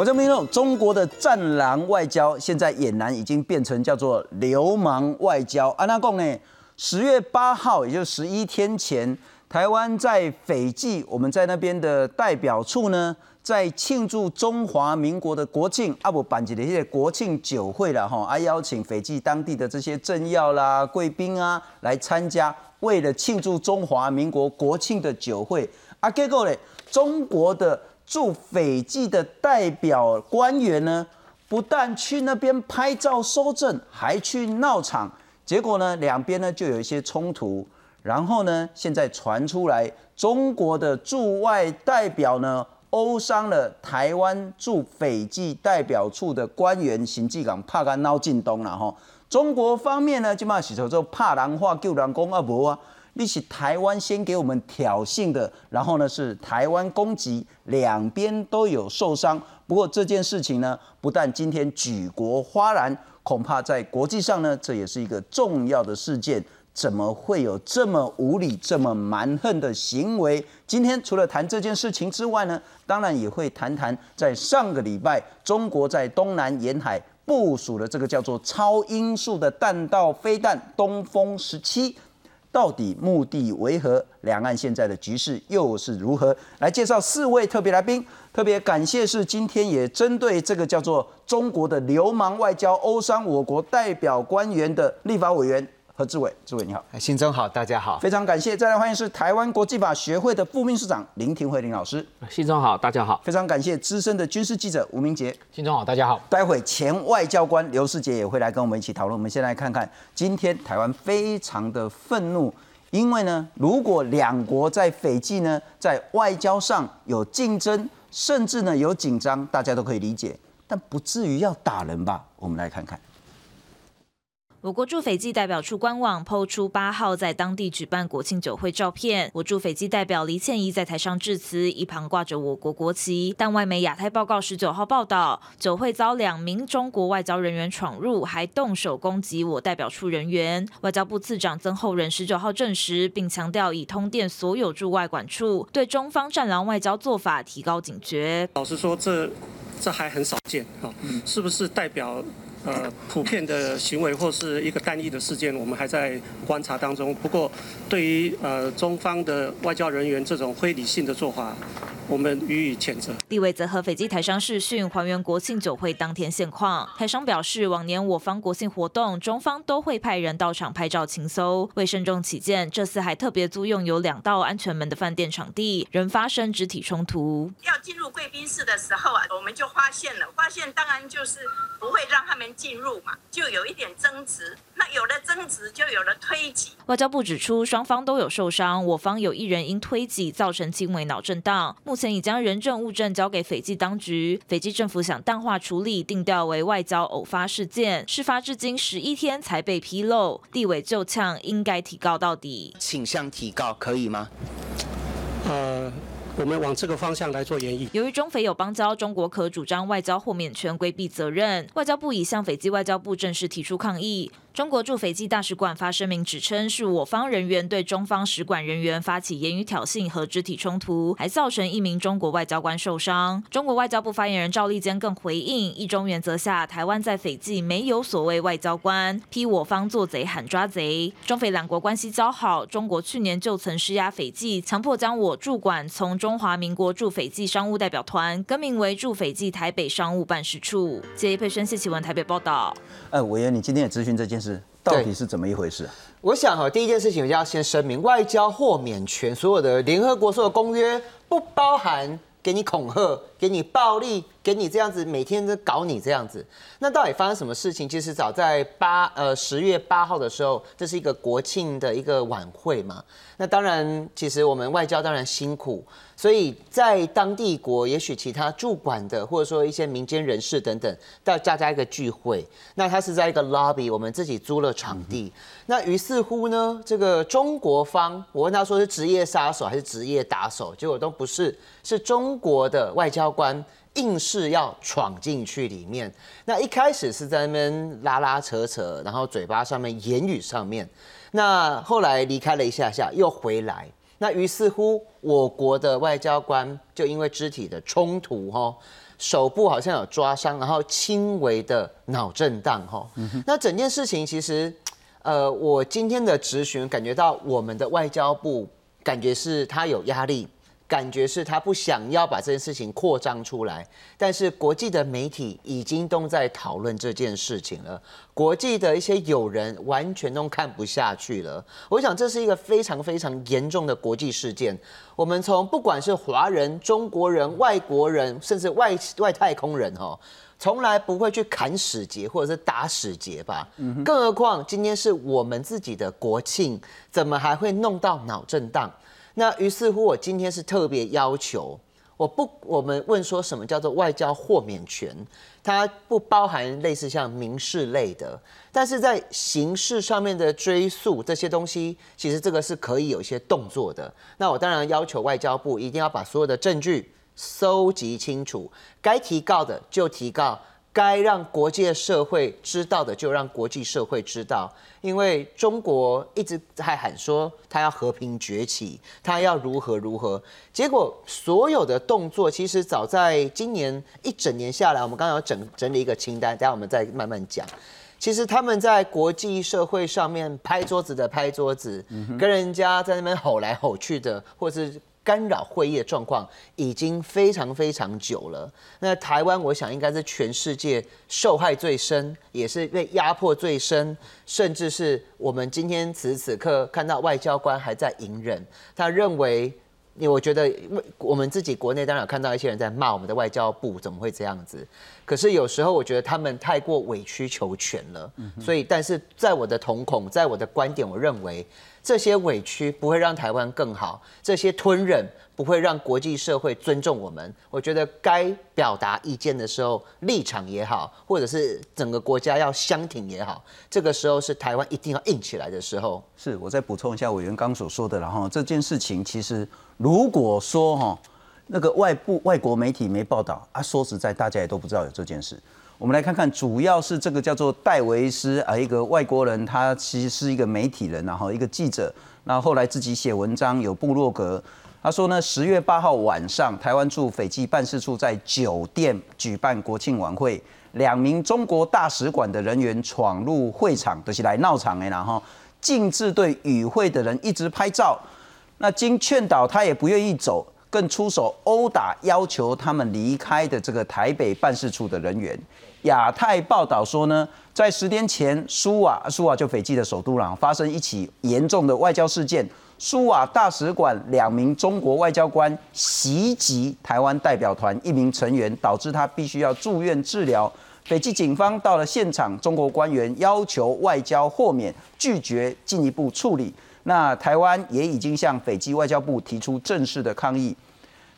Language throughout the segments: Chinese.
我这边用中国的战狼外交，现在俨然已经变成叫做流氓外交。安娜贡呢？十月八号，也就是十一天前，台湾在斐济，我们在那边的代表处呢，在庆祝中华民国的国庆，啊不，办起的一些国庆酒会了哈，啊邀请斐济当地的这些政要啦、贵宾啊来参加，为了庆祝中华民国国庆的酒会，啊结果呢，中国的驻斐济的代表官员呢，不但去那边拍照收证，还去闹场。结果呢，两边呢就有一些冲突，然后呢，现在传出来中国的驻外代表呢殴伤了台湾驻斐济代表处的官员，行迹港怕干闹进东了哈。中国方面呢，就骂洗头之后怕狼话救狼公啊不啊，你是台湾先给我们挑衅的，然后呢是台湾攻击，两边都有受伤。不过这件事情呢，不但今天举国哗然。恐怕在国际上呢，这也是一个重要的事件。怎么会有这么无理、这么蛮横的行为？今天除了谈这件事情之外呢，当然也会谈谈在上个礼拜中国在东南沿海部署的这个叫做超音速的弹道飞弹“东风十七”。到底目的为何？两岸现在的局势又是如何？来介绍四位特别来宾，特别感谢是今天也针对这个叫做中国的流氓外交欧商我国代表官员的立法委员。何志伟，志伟你好，新中好，大家好，非常感谢。再来欢迎是台湾国际法学会的副秘书长林廷慧林老师，新中好，大家好，非常感谢资深的军事记者吴明杰，新中好，大家好。待会前外交官刘世杰也会来跟我们一起讨论。我们先来看看今天台湾非常的愤怒，因为呢，如果两国在斐济呢在外交上有竞争，甚至呢有紧张，大家都可以理解，但不至于要打人吧？我们来看看。我国驻斐济代表处官网抛出八号在当地举办国庆酒会照片。我驻斐济代表黎倩怡在台上致辞，一旁挂着我国国旗。但外媒亚太报告十九号报道，酒会遭两名中国外交人员闯入，还动手攻击我代表处人员。外交部次长曾厚仁十九号证实，并强调已通电所有驻外管处，对中方战狼外交做法提高警觉。老实说，这这还很少见啊，是不是代表？呃，普遍的行为或是一个单一的事件，我们还在观察当中。不过，对于呃中方的外交人员这种非理性的做法，我们予以谴责。地委则和斐济台商视讯还原国庆酒会当天现况。台商表示，往年我方国庆活动，中方都会派人到场拍照清搜。为慎重起见，这次还特别租用有两道安全门的饭店场地，仍发生肢体冲突。要进入贵宾室的时候啊，我们就发现了，发现当然就是不会让他们。进入嘛，就有一点争执。那有了争执，就有了推挤。外交部指出，双方都有受伤，我方有一人因推挤造成轻微脑震荡，目前已将人证物证交给斐济当局。斐济政府想淡化处理，定调为外交偶发事件。事发至今十一天才被披露，地委就呛应该提告到底。倾向提告可以吗？呃。我们往这个方向来做演绎。由于中非有邦交，中国可主张外交豁免权，规避责任。外交部已向斐济外交部正式提出抗议。中国驻斐济大使馆发声明指称，是我方人员对中方使馆人员发起言语挑衅和肢体冲突，还造成一名中国外交官受伤。中国外交部发言人赵立坚更回应，一中原则下，台湾在斐济没有所谓外交官，批我方做贼喊抓贼。中斐两国关系交好，中国去年就曾施压斐济，强迫将我驻馆从中华民国驻斐济商务代表团更名为驻斐济台北商务办事处。谢佩轩、谢启文台北报道。哎，委员，你今天也咨询这件事，到底是怎么一回事？我想哈，第一件事情我就要先声明，外交豁免权，所有的联合国所有公约不包含给你恐吓、给你暴力。给你这样子，每天都搞你这样子，那到底发生什么事情？其实早在八呃十月八号的时候，这是一个国庆的一个晚会嘛。那当然，其实我们外交当然辛苦，所以在当地国，也许其他驻馆的，或者说一些民间人士等等，到大家一个聚会。那他是在一个 lobby，我们自己租了场地。那于是乎呢，这个中国方，我问他说是职业杀手还是职业打手，结果都不是，是中国的外交官。硬是要闯进去里面，那一开始是在那边拉拉扯扯，然后嘴巴上面言语上面，那后来离开了一下下又回来，那于是乎我国的外交官就因为肢体的冲突哈，手部好像有抓伤，然后轻微的脑震荡哈。那整件事情其实，呃，我今天的质询感觉到我们的外交部感觉是他有压力。感觉是他不想要把这件事情扩张出来，但是国际的媒体已经都在讨论这件事情了，国际的一些友人完全都看不下去了。我想这是一个非常非常严重的国际事件。我们从不管是华人、中国人、外国人，甚至外外太空人，哦，从来不会去砍使节或者是打使节吧？更何况今天是我们自己的国庆，怎么还会弄到脑震荡？那于是乎，我今天是特别要求，我不，我们问说什么叫做外交豁免权？它不包含类似像民事类的，但是在刑事上面的追诉这些东西，其实这个是可以有一些动作的。那我当然要求外交部一定要把所有的证据收集清楚，该提告的就提告。该让国际社会知道的，就让国际社会知道。因为中国一直在喊说他要和平崛起，他要如何如何。结果所有的动作，其实早在今年一整年下来，我们刚刚要整整理一个清单，等下我们再慢慢讲。其实他们在国际社会上面拍桌子的拍桌子，跟人家在那边吼来吼去的，或是。干扰会议的状况已经非常非常久了。那台湾，我想应该是全世界受害最深，也是被压迫最深，甚至是我们今天此时此刻看到外交官还在隐忍，他认为。因为我觉得，我们自己国内当然有看到一些人在骂我们的外交部怎么会这样子，可是有时候我觉得他们太过委曲求全了。所以，但是在我的瞳孔，在我的观点，我认为这些委屈不会让台湾更好，这些吞忍不会让国际社会尊重我们。我觉得该表达意见的时候，立场也好，或者是整个国家要相挺也好，这个时候是台湾一定要硬起来的时候。是我再补充一下委员刚所说的，然后这件事情其实。如果说哈那个外部外国媒体没报道啊，说实在，大家也都不知道有这件事。我们来看看，主要是这个叫做戴维斯啊，一个外国人，他其实是一个媒体人，然后一个记者，那后来自己写文章，有部落格。他说呢，十月八号晚上，台湾驻斐济办事处在酒店举办国庆晚会，两名中国大使馆的人员闯入会场，就是来闹场的，然后禁止对与会的人一直拍照。那经劝导，他也不愿意走，更出手殴打，要求他们离开的这个台北办事处的人员。亚太报道说呢，在十天前，苏瓦苏瓦就斐济的首都啦，发生一起严重的外交事件，苏瓦大使馆两名中国外交官袭击台湾代表团一名成员，导致他必须要住院治疗。斐济警方到了现场，中国官员要求外交豁免，拒绝进一步处理。那台湾也已经向斐济外交部提出正式的抗议。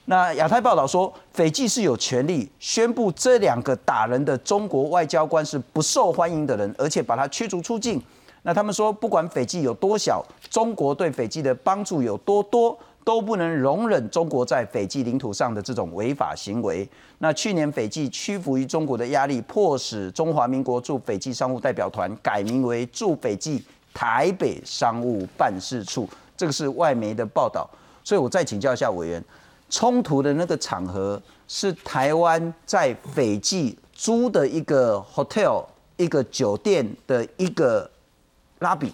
那亚太报道说，斐济是有权利宣布这两个打人的中国外交官是不受欢迎的人，而且把他驱逐出境。那他们说，不管斐济有多小，中国对斐济的帮助有多多，都不能容忍中国在斐济领土上的这种违法行为。那去年斐济屈服于中国的压力，迫使中华民国驻斐济商务代表团改名为驻斐济。台北商务办事处，这个是外媒的报道，所以我再请教一下委员，冲突的那个场合是台湾在斐济租的一个 hotel，一个酒店的一个拉比。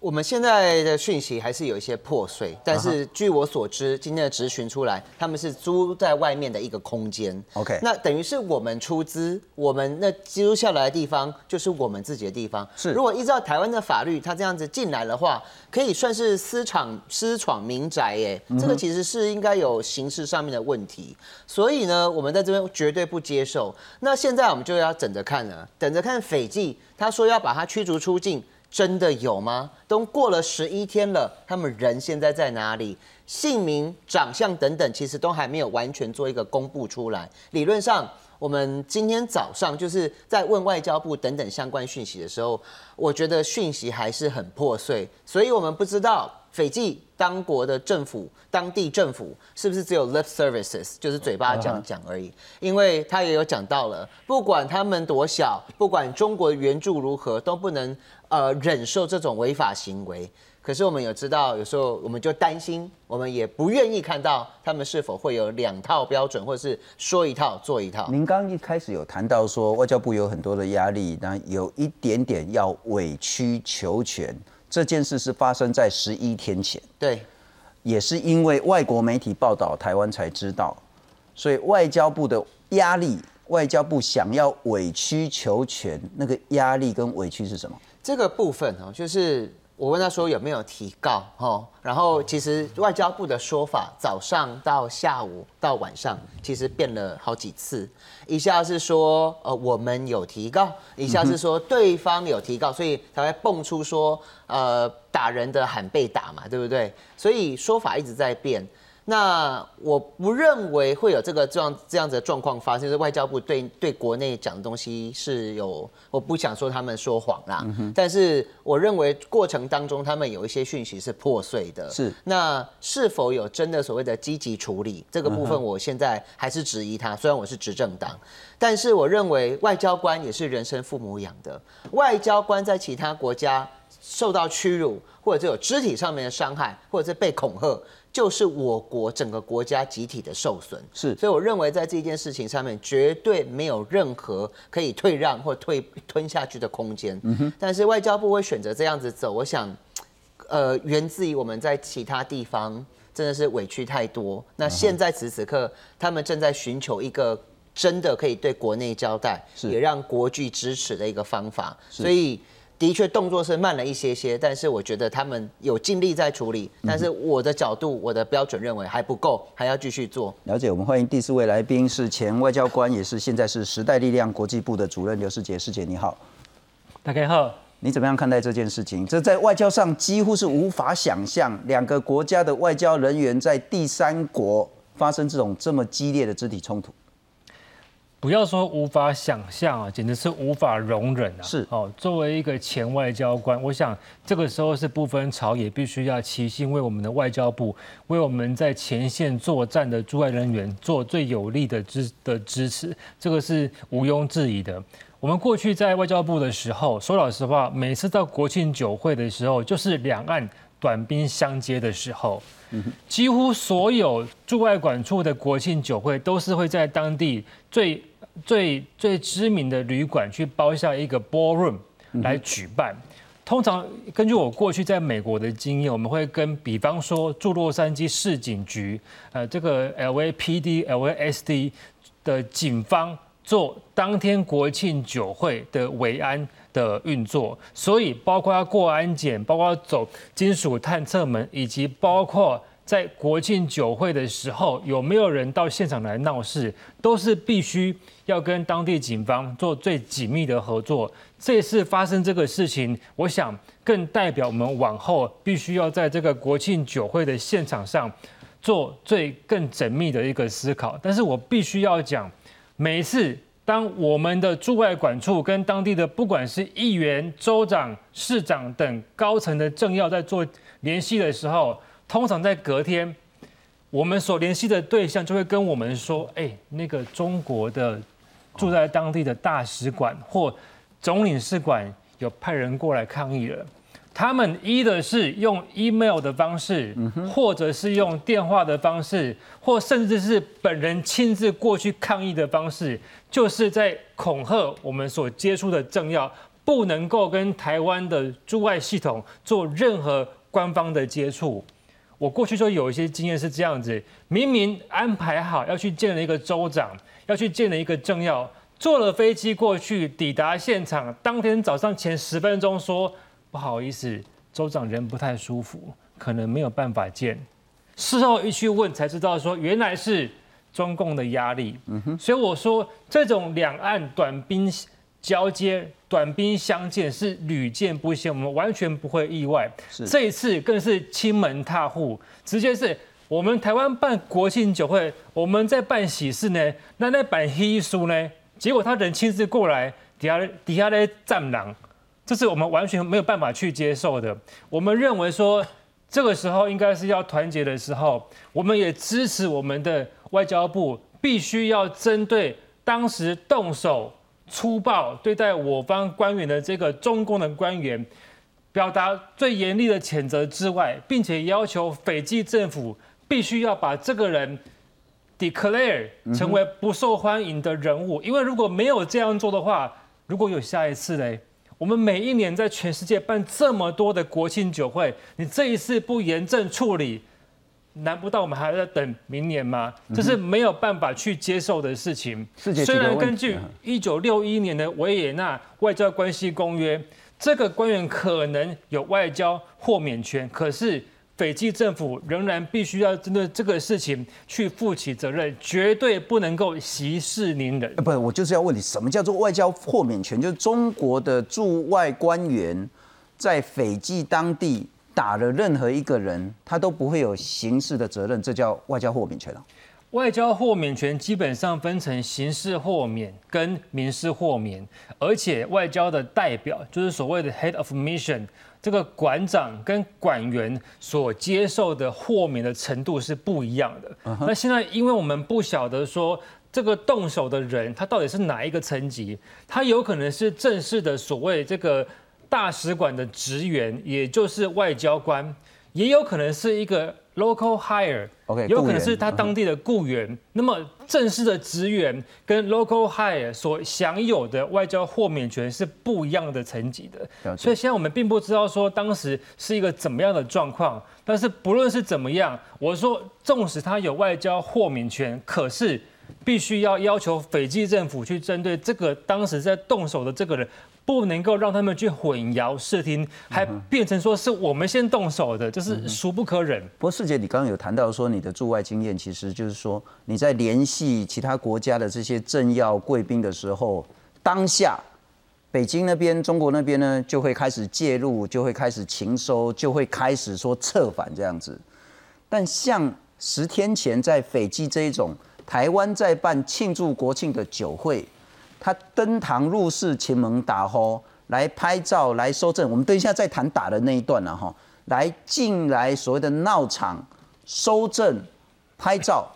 我们现在的讯息还是有一些破碎，但是据我所知，今天的质询出来，他们是租在外面的一个空间。OK，那等于是我们出资，我们那租下来的地方就是我们自己的地方。是，如果依照台湾的法律，他这样子进来的话，可以算是私闯私闯民宅，耶。这个其实是应该有刑事上面的问题。所以呢，我们在这边绝对不接受。那现在我们就要等着看了，等着看斐济，他说要把他驱逐出境。真的有吗？都过了十一天了，他们人现在在哪里？姓名、长相等等，其实都还没有完全做一个公布出来。理论上，我们今天早上就是在问外交部等等相关讯息的时候，我觉得讯息还是很破碎，所以我们不知道。斐济当国的政府，当地政府是不是只有 lip services，就是嘴巴讲讲而已？因为他也有讲到了，不管他们多小，不管中国援助如何，都不能呃忍受这种违法行为。可是我们有知道，有时候我们就担心，我们也不愿意看到他们是否会有两套标准，或者是说一套做一套。您刚刚一开始有谈到说，外交部有很多的压力，那有一点点要委曲求全。这件事是发生在十一天前，对，也是因为外国媒体报道，台湾才知道，所以外交部的压力，外交部想要委曲求全，那个压力跟委屈是什么？这个部分哦，就是我问他说有没有提告哦，然后其实外交部的说法，早上到下午到晚上，其实变了好几次。一下是说呃我们有提告，一下是说对方有提告，所以才会蹦出说呃打人的喊被打嘛，对不对？所以说法一直在变。那我不认为会有这个这样这样子的状况发生，就是外交部对对国内讲的东西是有，我不想说他们说谎啦，但是我认为过程当中他们有一些讯息是破碎的。是，那是否有真的所谓的积极处理这个部分，我现在还是质疑他。虽然我是执政党，但是我认为外交官也是人生父母养的，外交官在其他国家受到屈辱，或者有肢体上面的伤害，或者是被恐吓。就是我国整个国家集体的受损，是，所以我认为在这件事情上面绝对没有任何可以退让或退吞下去的空间。嗯哼，但是外交部会选择这样子走，我想，呃，源自于我们在其他地方真的是委屈太多。那现在此时此刻，他们正在寻求一个真的可以对国内交代，也让国际支持的一个方法，所以。的确，动作是慢了一些些，但是我觉得他们有尽力在处理。但是我的角度，我的标准认为还不够，还要继续做。了解，我们欢迎第四位来宾是前外交官，也是现在是时代力量国际部的主任刘世杰。世杰你好，大家好。你怎么样看待这件事情？这在外交上几乎是无法想象，两个国家的外交人员在第三国发生这种这么激烈的肢体冲突。不要说无法想象啊，简直是无法容忍啊！是哦，作为一个前外交官，我想这个时候是不分朝野，必须要齐心为我们的外交部，为我们在前线作战的驻外人员做最有力的支的支持，这个是毋庸置疑的。我们过去在外交部的时候，说老实话，每次到国庆酒会的时候，就是两岸短兵相接的时候，几乎所有驻外管处的国庆酒会都是会在当地最。最最知名的旅馆去包下一个 ballroom 来举办。通常根据我过去在美国的经验，我们会跟比方说驻洛杉矶市警局，呃，这个 LAPD、LASD 的警方做当天国庆酒会的维安的运作，所以包括要过安检，包括走金属探测门，以及包括。在国庆酒会的时候，有没有人到现场来闹事，都是必须要跟当地警方做最紧密的合作。这次发生这个事情，我想更代表我们往后必须要在这个国庆酒会的现场上做最更缜密的一个思考。但是我必须要讲，每一次当我们的驻外管处跟当地的不管是议员、州长、市长等高层的政要在做联系的时候，通常在隔天，我们所联系的对象就会跟我们说：“哎，那个中国的住在当地的大使馆或总领事馆有派人过来抗议了。他们一的是用 email 的方式，或者是用电话的方式，或甚至是本人亲自过去抗议的方式，就是在恐吓我们所接触的政要，不能够跟台湾的驻外系统做任何官方的接触。”我过去就有一些经验是这样子，明明安排好要去见了一个州长，要去见了一个政要，坐了飞机过去，抵达现场，当天早上前十分钟说不好意思，州长人不太舒服，可能没有办法见。事后一去问才知道说原来是中共的压力。嗯哼，所以我说这种两岸短兵。交接短兵相见是屡见不鲜，我们完全不会意外。这一次更是亲门踏户，直接是我们台湾办国庆酒会，我们在办喜事呢，那那办黑书呢，结果他人亲自过来，底下底下的战狼，这是我们完全没有办法去接受的。我们认为说，这个时候应该是要团结的时候，我们也支持我们的外交部，必须要针对当时动手。粗暴对待我方官员的这个中共的官员，表达最严厉的谴责之外，并且要求斐济政府必须要把这个人 declare 成为不受欢迎的人物，因为如果没有这样做的话，如果有下一次嘞，我们每一年在全世界办这么多的国庆酒会，你这一次不严正处理，难不到我们还要等明年吗？这是没有办法去接受的事情。虽然根据一九六一年的维也纳外交关系公约，这个官员可能有外交豁免权，可是。斐济政府仍然必须要针对这个事情去负起责任，绝对不能够息事宁人。不，我就是要问你，什么叫做外交豁免权？就是中国的驻外官员在斐济当地打了任何一个人，他都不会有刑事的责任，这叫外交豁免权啊。外交豁免权基本上分成刑事豁免跟民事豁免，而且外交的代表就是所谓的 head of mission。这个馆长跟馆员所接受的豁免的程度是不一样的。那现在，因为我们不晓得说这个动手的人他到底是哪一个层级，他有可能是正式的所谓这个大使馆的职员，也就是外交官，也有可能是一个。Local hire，OK，有可能是他当地的雇员。那么正式的职员跟 local hire 所享有的外交豁免权是不一样的层级的。所以现在我们并不知道说当时是一个怎么样的状况。但是不论是怎么样，我说纵使他有外交豁免权，可是必须要要求斐济政府去针对这个当时在动手的这个人。不能够让他们去混淆视听，还变成说是我们先动手的，就是孰不可忍。不过世杰，你刚刚有谈到说你的驻外经验，其实就是说你在联系其他国家的这些政要贵宾的时候，当下北京那边、中国那边呢，就会开始介入，就会开始情收，就会开始说策反这样子。但像十天前在斐济这一种，台湾在办庆祝国庆的酒会。他登堂入室，前门打呼，来拍照，来收证。我们等一下再谈打的那一段了哈。来进来所谓的闹场、收证、拍照，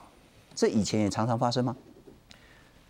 这以前也常常发生吗？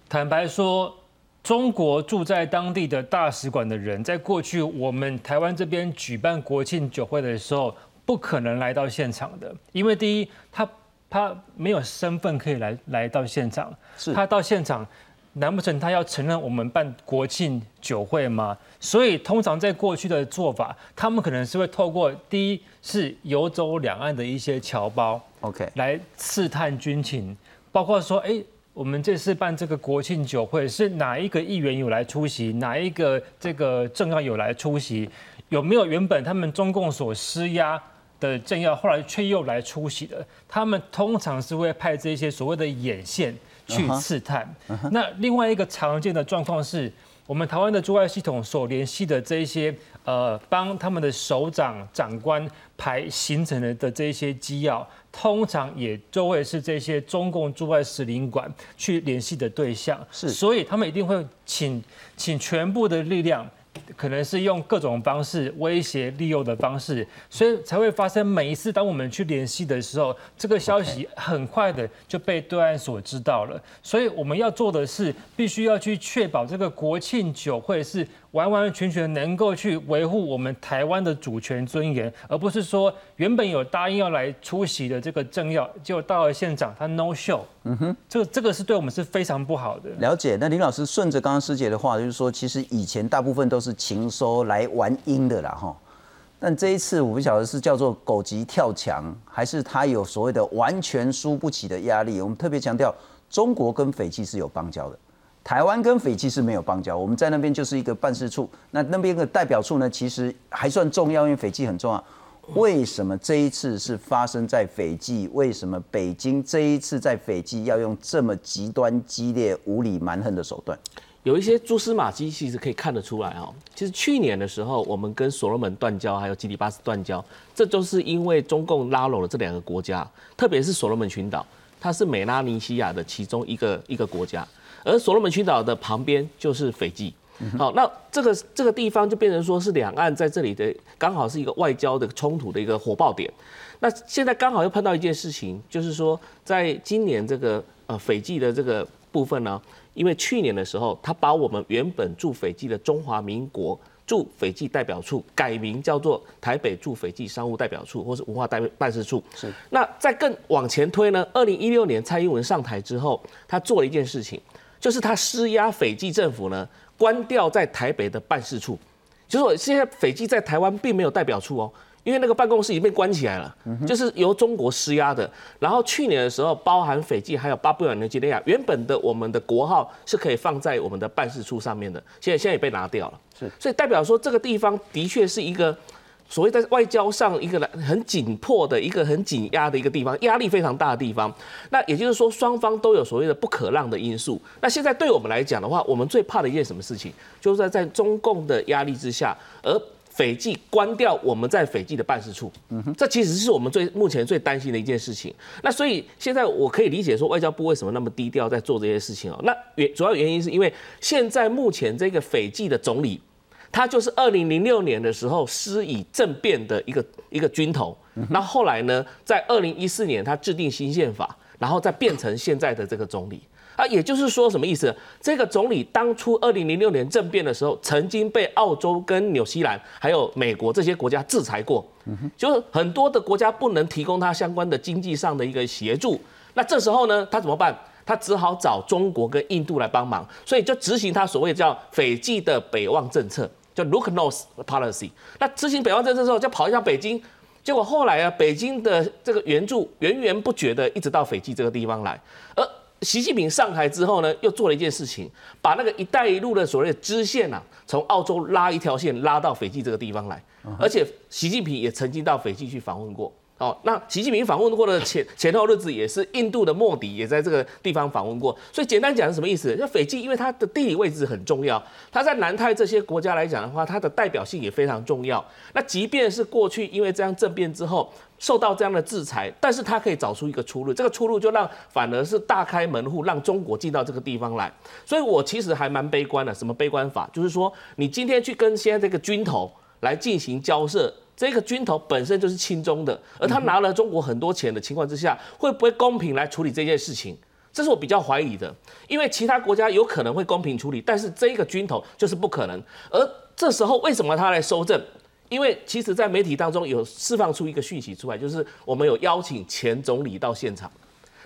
坦白说，中国住在当地的大使馆的人，在过去我们台湾这边举办国庆酒会的时候，不可能来到现场的，因为第一，他他没有身份可以来来到现场，是他到现场。难不成他要承认我们办国庆酒会吗？所以通常在过去的做法，他们可能是会透过第一是游走两岸的一些侨胞，OK，来刺探军情，包括说，哎，我们这次办这个国庆酒会是哪一个议员有来出席，哪一个这个政要有来出席，有没有原本他们中共所施压的政要后来却又来出席的？他们通常是会派这些所谓的眼线。去刺探。那另外一个常见的状况是，我们台湾的驻外系统所联系的这一些呃，帮他们的首长长官排行程的的这一些机要，通常也就会是这些中共驻外使领馆去联系的对象。是，所以他们一定会请请全部的力量。可能是用各种方式威胁、利诱的方式，所以才会发生每一次当我们去联系的时候，这个消息很快的就被对岸所知道了。所以我们要做的是，必须要去确保这个国庆酒会是。完完全全能够去维护我们台湾的主权尊严，而不是说原本有答应要来出席的这个政要，结果到了现场他 no show。嗯哼，这个这个是对我们是非常不好的。了解。那林老师顺着刚刚师姐的话，就是说，其实以前大部分都是情收来玩阴的啦，哈。但这一次我不晓得是叫做狗急跳墙，还是他有所谓的完全输不起的压力。我们特别强调，中国跟斐济是有邦交的。台湾跟斐济是没有邦交，我们在那边就是一个办事处。那那边的代表处呢，其实还算重要，因为斐济很重要。为什么这一次是发生在斐济？为什么北京这一次在斐济要用这么极端、激烈、无理、蛮横的手段？有一些蛛丝马迹，其实可以看得出来哈。其实去年的时候，我们跟所罗门断交，还有基里巴斯断交，这都是因为中共拉拢了这两个国家，特别是所罗门群岛，它是美拉尼西亚的其中一个一个国家。而所罗门群岛的旁边就是斐济，好，那这个这个地方就变成说是两岸在这里的刚好是一个外交的冲突的一个火爆点。那现在刚好又碰到一件事情，就是说在今年这个呃斐济的这个部分呢，因为去年的时候，他把我们原本驻斐济的中华民国驻斐济代表处改名叫做台北驻斐济商务代表处或是文化代办事处。是。那再更往前推呢？二零一六年蔡英文上台之后，他做了一件事情，就是他施压斐济政府呢，关掉在台北的办事处。就是说，现在斐济在台湾并没有代表处哦。因为那个办公室已经被关起来了，就是由中国施压的。然后去年的时候，包含斐济还有巴布亚纽几内亚，原本的我们的国号是可以放在我们的办事处上面的，现在现在也被拿掉了。是，所以代表说这个地方的确是一个所谓在外交上一个很紧迫的一个很紧压的一个地方，压力非常大的地方。那也就是说，双方都有所谓的不可让的因素。那现在对我们来讲的话，我们最怕的一件什么事情，就是在在中共的压力之下，而斐济关掉我们在斐济的办事处，这其实是我们最目前最担心的一件事情。那所以现在我可以理解说，外交部为什么那么低调在做这些事情哦。那原主要原因是因为现在目前这个斐济的总理，他就是二零零六年的时候施以政变的一个一个军头。那后来呢，在二零一四年他制定新宪法，然后再变成现在的这个总理。啊，也就是说，什么意思？这个总理当初二零零六年政变的时候，曾经被澳洲、跟纽西兰还有美国这些国家制裁过，就是很多的国家不能提供他相关的经济上的一个协助。那这时候呢，他怎么办？他只好找中国跟印度来帮忙，所以就执行他所谓叫斐济的北望政策，叫 Look North Policy。那执行北方政策之后，就跑一下北京，结果后来啊，北京的这个援助源源不绝的一直到斐济这个地方来，而习近平上台之后呢，又做了一件事情，把那个“一带一路”的所谓的支线啊，从澳洲拉一条线拉到斐济这个地方来，而且习近平也曾经到斐济去访问过。哦，那习近平访问过的前前后日子也是印度的莫迪也在这个地方访问过，所以简单讲是什么意思？就斐济因为它的地理位置很重要，它在南太这些国家来讲的话，它的代表性也非常重要。那即便是过去因为这样政变之后受到这样的制裁，但是它可以找出一个出路，这个出路就让反而是大开门户，让中国进到这个地方来。所以我其实还蛮悲观的，什么悲观法？就是说你今天去跟现在这个军头来进行交涉。这个军头本身就是亲中的，而他拿了中国很多钱的情况之下，会不会公平来处理这件事情？这是我比较怀疑的，因为其他国家有可能会公平处理，但是这个军头就是不可能。而这时候为什么他来收证？因为其实，在媒体当中有释放出一个讯息出来，就是我们有邀请前总理到现场。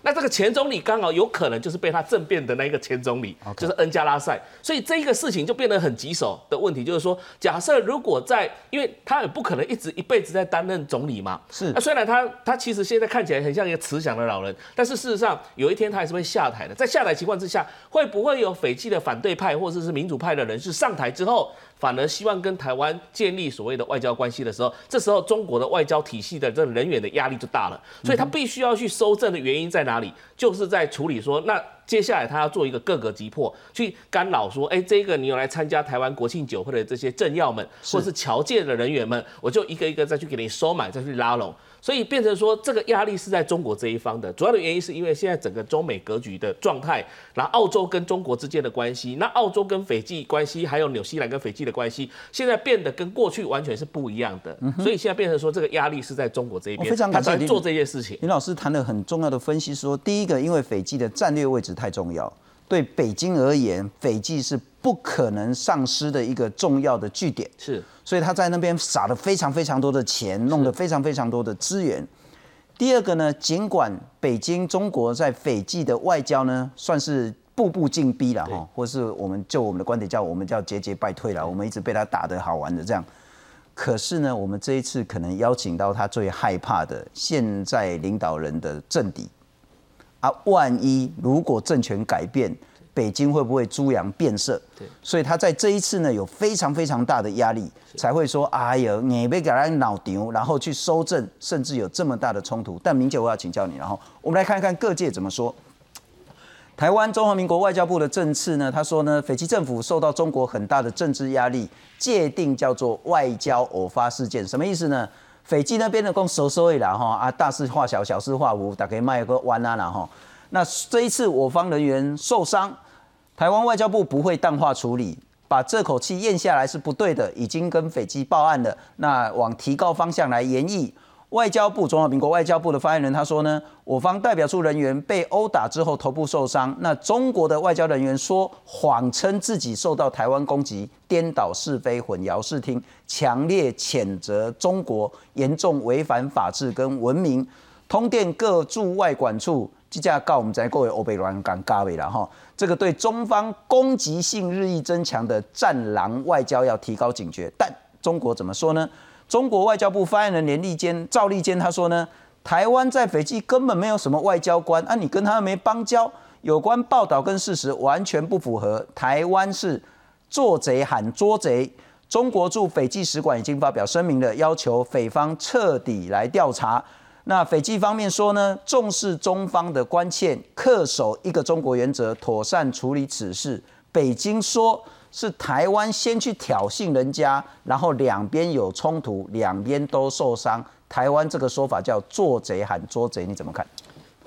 那这个前总理刚好有可能就是被他政变的那一个前总理，就是恩加拉塞，所以这一个事情就变得很棘手的问题，就是说，假设如果在，因为他也不可能一直一辈子在担任总理嘛，是。那虽然他他其实现在看起来很像一个慈祥的老人，但是事实上有一天他还是会下台的。在下台情况之下，会不会有斐济的反对派或者是民主派的人士上台之后？反而希望跟台湾建立所谓的外交关系的时候，这时候中国的外交体系的这人员的压力就大了，所以他必须要去收证的原因在哪里？就是在处理说，那接下来他要做一个各个击破，去干扰说，哎，这个你有来参加台湾国庆酒会的这些政要们，或是侨界的人员们，我就一个一个再去给你收买，再去拉拢。所以变成说，这个压力是在中国这一方的。主要的原因是因为现在整个中美格局的状态，然后澳洲跟中国之间的关系，那澳洲跟斐济关系，还有纽西兰跟斐济的关系，现在变得跟过去完全是不一样的。所以现在变成说，这个压力是在中国这一边，他在做这件事情。林老师谈了很重要的分析，说第一个，因为斐济的战略位置太重要，对北京而言，斐济是不可能丧失的一个重要的据点。是。所以他在那边撒了非常非常多的钱，弄了非常非常多的资源。第二个呢，尽管北京中国在斐济的外交呢，算是步步进逼了哈，或是我们就我们的观点叫我们叫节节败退了，我们一直被他打得好玩的这样。可是呢，我们这一次可能邀请到他最害怕的现在领导人的政敌啊，万一如果政权改变。北京会不会猪羊变色？对，所以他在这一次呢，有非常非常大的压力，才会说：“哎呀，你别给他脑丢，然后去收正，甚至有这么大的冲突。”但明姐，我要请教你，然后我们来看看各界怎么说。台湾中华民国外交部的政次呢，他说呢，斐济政府受到中国很大的政治压力，界定叫做外交偶发事件，什么意思呢？斐济那边的共收收一了哈啊，大事化小，小事化无，大概卖个弯啊啦哈，那这一次我方人员受伤。台湾外交部不会淡化处理，把这口气咽下来是不对的，已经跟斐济报案了。那往提高方向来研议，外交部中华民国外交部的发言人他说呢，我方代表处人员被殴打之后头部受伤，那中国的外交人员说谎称自己受到台湾攻击，颠倒是非，混淆视听，强烈谴责中国严重违反法治跟文明。通电各驻外管处，即架告我们在各位欧北乱尴尬位了哈，这个对中方攻击性日益增强的战狼外交要提高警觉，但中国怎么说呢？中国外交部发言人连立坚、赵立坚他说呢，台湾在斐济根本没有什么外交官，啊，你跟他没邦交，有关报道跟事实完全不符合。台湾是做贼喊捉贼，中国驻斐济使馆已经发表声明了，要求斐方彻底来调查。那斐济方面说呢，重视中方的关切，恪守一个中国原则，妥善处理此事。北京说。是台湾先去挑衅人家，然后两边有冲突，两边都受伤。台湾这个说法叫“做贼喊捉贼”，你怎么看？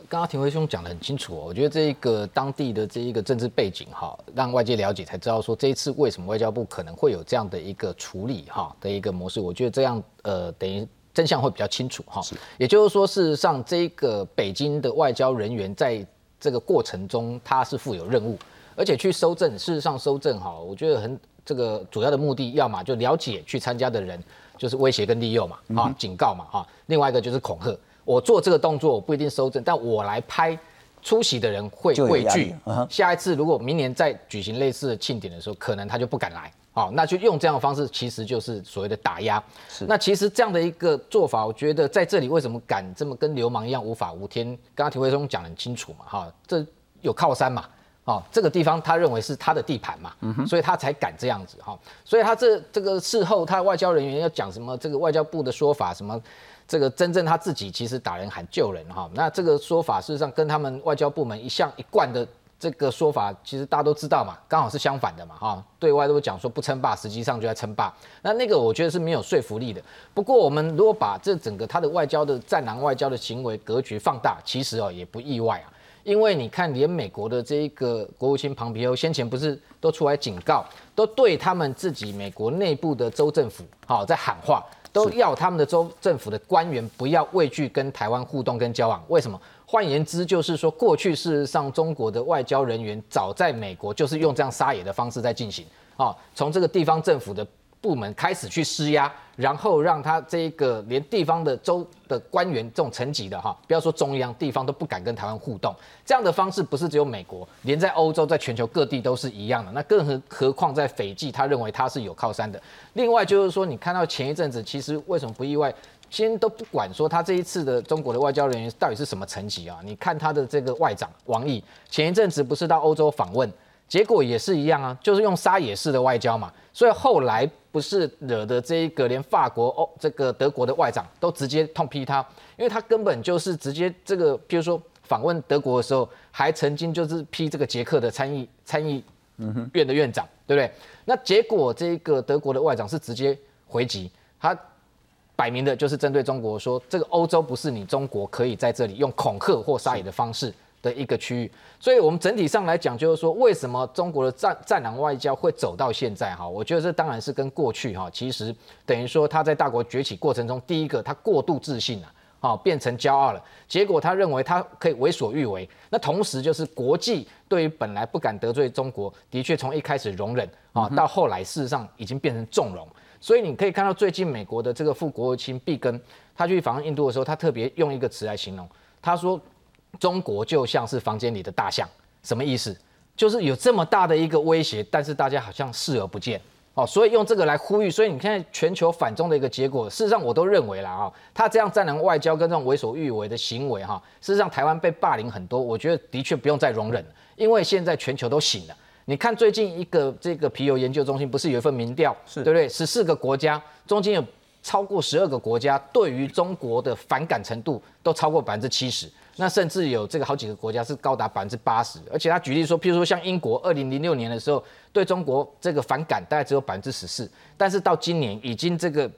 刚刚庭辉兄讲的很清楚哦，我觉得这一个当地的这一个政治背景哈，让外界了解才知道说这一次为什么外交部可能会有这样的一个处理哈的一个模式。我觉得这样呃等于真相会比较清楚哈。也就是说，事实上这个北京的外交人员在这个过程中他是负有任务。而且去收证，事实上收证哈，我觉得很这个主要的目的，要么就了解去参加的人，就是威胁跟利诱嘛，啊，警告嘛，哈，另外一个就是恐吓。我做这个动作，我不一定收证，但我来拍出席的人会畏惧。下一次如果明年再举行类似的庆典的时候，可能他就不敢来。好，那就用这样的方式，其实就是所谓的打压。是。那其实这样的一个做法，我觉得在这里为什么敢这么跟流氓一样无法无天？刚刚田慧松讲很清楚嘛，哈，这有靠山嘛。哦，这个地方他认为是他的地盘嘛，所以他才敢这样子哈。所以他这这个事后，他外交人员要讲什么？这个外交部的说法什么？这个真正他自己其实打人喊救人哈。那这个说法事实上跟他们外交部门一向一贯的这个说法，其实大家都知道嘛，刚好是相反的嘛哈。对外都讲说不称霸，实际上就在称霸。那那个我觉得是没有说服力的。不过我们如果把这整个他的外交的战狼外交的行为格局放大，其实哦也不意外啊。因为你看，连美国的这一个国务卿庞皮欧先前不是都出来警告，都对他们自己美国内部的州政府好在喊话，都要他们的州政府的官员不要畏惧跟台湾互动跟交往。为什么？换言之，就是说过去事实上中国的外交人员早在美国就是用这样撒野的方式在进行啊，从这个地方政府的。部门开始去施压，然后让他这个连地方的州的官员这种层级的哈，不要说中央，地方都不敢跟台湾互动。这样的方式不是只有美国，连在欧洲，在全球各地都是一样的。那更何何况在斐济，他认为他是有靠山的。另外就是说，你看到前一阵子，其实为什么不意外？先都不管说他这一次的中国的外交人员到底是什么层级啊？你看他的这个外长王毅，前一阵子不是到欧洲访问？结果也是一样啊，就是用撒野式的外交嘛，所以后来不是惹得这一个连法国、欧这个德国的外长都直接痛批他，因为他根本就是直接这个，比如说访问德国的时候，还曾经就是批这个捷克的参议参议院的院长，对不对？那结果这个德国的外长是直接回击，他摆明的就是针对中国说，这个欧洲不是你中国可以在这里用恐吓或撒野的方式。的一个区域，所以我们整体上来讲，就是说，为什么中国的战战狼外交会走到现在？哈，我觉得这当然是跟过去哈，其实等于说他在大国崛起过程中，第一个他过度自信了，好变成骄傲了，结果他认为他可以为所欲为。那同时就是国际对于本来不敢得罪中国，的确从一开始容忍啊，到后来事实上已经变成纵容。所以你可以看到最近美国的这个副国务卿毕根，他去访问印度的时候，他特别用一个词来形容，他说。中国就像是房间里的大象，什么意思？就是有这么大的一个威胁，但是大家好像视而不见哦。所以用这个来呼吁，所以你看全球反中的一个结果，事实上我都认为了啊，他这样战狼外交跟这种为所欲为的行为哈，事实上台湾被霸凌很多，我觉得的确不用再容忍，因为现在全球都醒了。你看最近一个这个皮尤研究中心不是有一份民调，对不对？十四个国家中间有超过十二个国家对于中国的反感程度都超过百分之七十。那甚至有这个好几个国家是高达百分之八十，而且他举例说，譬如说像英国，二零零六年的时候对中国这个反感大概只有百分之十四，但是到今年已经这个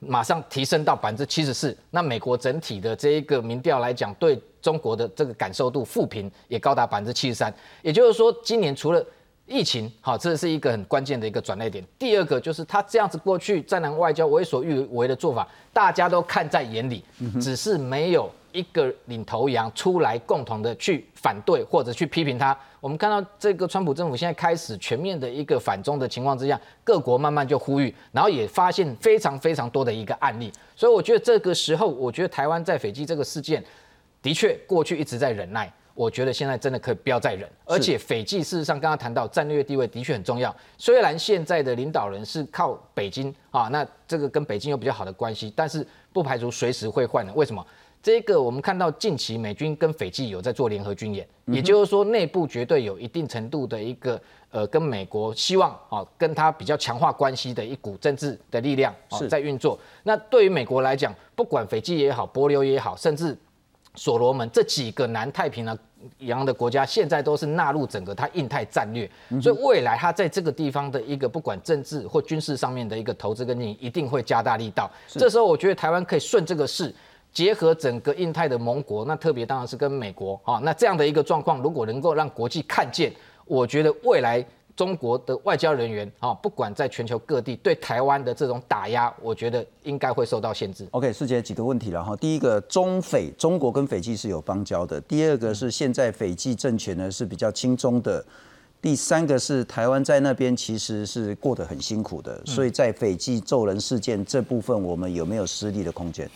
马上提升到百分之七十四。那美国整体的这一个民调来讲，对中国的这个感受度负评也高达百分之七十三。也就是说，今年除了疫情，好，这是一个很关键的一个转捩点。第二个就是他这样子过去战狼外交为所欲为的做法，大家都看在眼里，只是没有一个领头羊出来共同的去反对或者去批评他。我们看到这个川普政府现在开始全面的一个反中的情况之下，各国慢慢就呼吁，然后也发现非常非常多的一个案例。所以我觉得这个时候，我觉得台湾在斐济这个事件，的确过去一直在忍耐。我觉得现在真的可以不要再忍，而且斐济事实上刚刚谈到战略地位的确很重要。虽然现在的领导人是靠北京啊，那这个跟北京有比较好的关系，但是不排除随时会换的。为什么？这个我们看到近期美军跟斐济有在做联合军演，也就是说内部绝对有一定程度的一个呃跟美国希望啊跟他比较强化关系的一股政治的力量啊在运作。那对于美国来讲，不管斐济也好，波流也好，甚至所罗门这几个南太平洋洋的国家，现在都是纳入整个它印太战略，所以未来它在这个地方的一个不管政治或军事上面的一个投资跟经营，一定会加大力道。这时候我觉得台湾可以顺这个势，结合整个印太的盟国，那特别当然是跟美国啊，那这样的一个状况，如果能够让国际看见，我觉得未来。中国的外交人员啊，不管在全球各地对台湾的这种打压，我觉得应该会受到限制。OK，世杰几个问题了哈。第一个，中斐中国跟斐济是有邦交的。第二个是现在斐济政权呢是比较亲中的。第三个是台湾在那边其实是过得很辛苦的，所以在斐济揍人事件这部分，我们有没有失利的空间？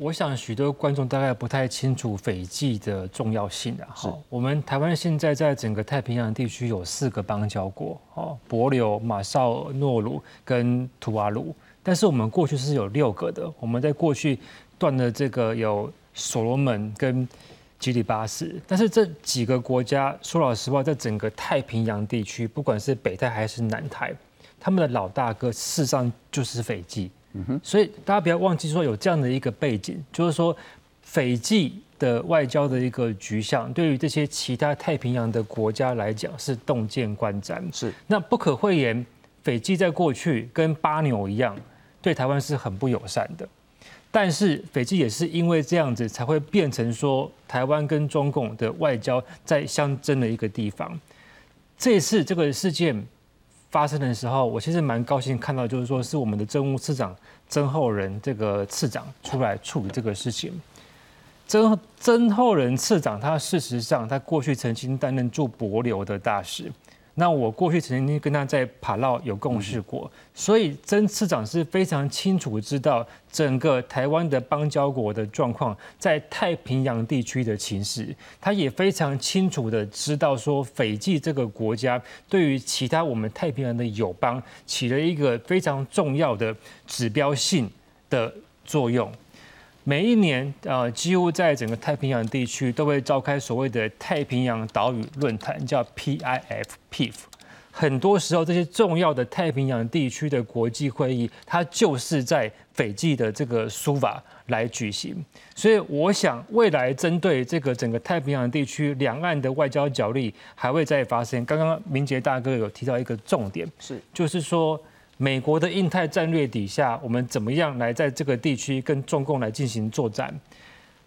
我想许多观众大概不太清楚斐济的重要性的。好，我们台湾现在在整个太平洋地区有四个邦交国，哦，帛琉、马绍诺鲁跟图瓦鲁。但是我们过去是有六个的。我们在过去断的这个有所罗门跟基里巴斯。但是这几个国家，说老实话，在整个太平洋地区，不管是北太还是南太，他们的老大哥事实上就是斐济。嗯，所以大家不要忘记说有这样的一个背景，就是说斐济的外交的一个局象，对于这些其他太平洋的国家来讲是洞见观瞻。是，那不可讳言，斐济在过去跟巴纽一样，对台湾是很不友善的。但是斐济也是因为这样子，才会变成说台湾跟中共的外交在相争的一个地方。这次这个事件。发生的时候，我其实蛮高兴看到，就是说是我们的政务次长曾厚仁这个次长出来处理这个事情。曾曾厚仁次长，他事实上他过去曾经担任驻博流的大使。那我过去曾经跟他在帕劳有共事过，所以曾次长是非常清楚知道整个台湾的邦交国的状况，在太平洋地区的情势，他也非常清楚的知道说斐济这个国家对于其他我们太平洋的友邦起了一个非常重要的指标性的作用。每一年，呃，几乎在整个太平洋地区都会召开所谓的太平洋岛屿论坛，叫 PIF，PIF。很多时候，这些重要的太平洋地区的国际会议，它就是在斐济的这个苏瓦来举行。所以，我想未来针对这个整个太平洋地区两岸的外交角力，还会再发生。刚刚明杰大哥有提到一个重点，是就是说。美国的印太战略底下，我们怎么样来在这个地区跟中共来进行作战？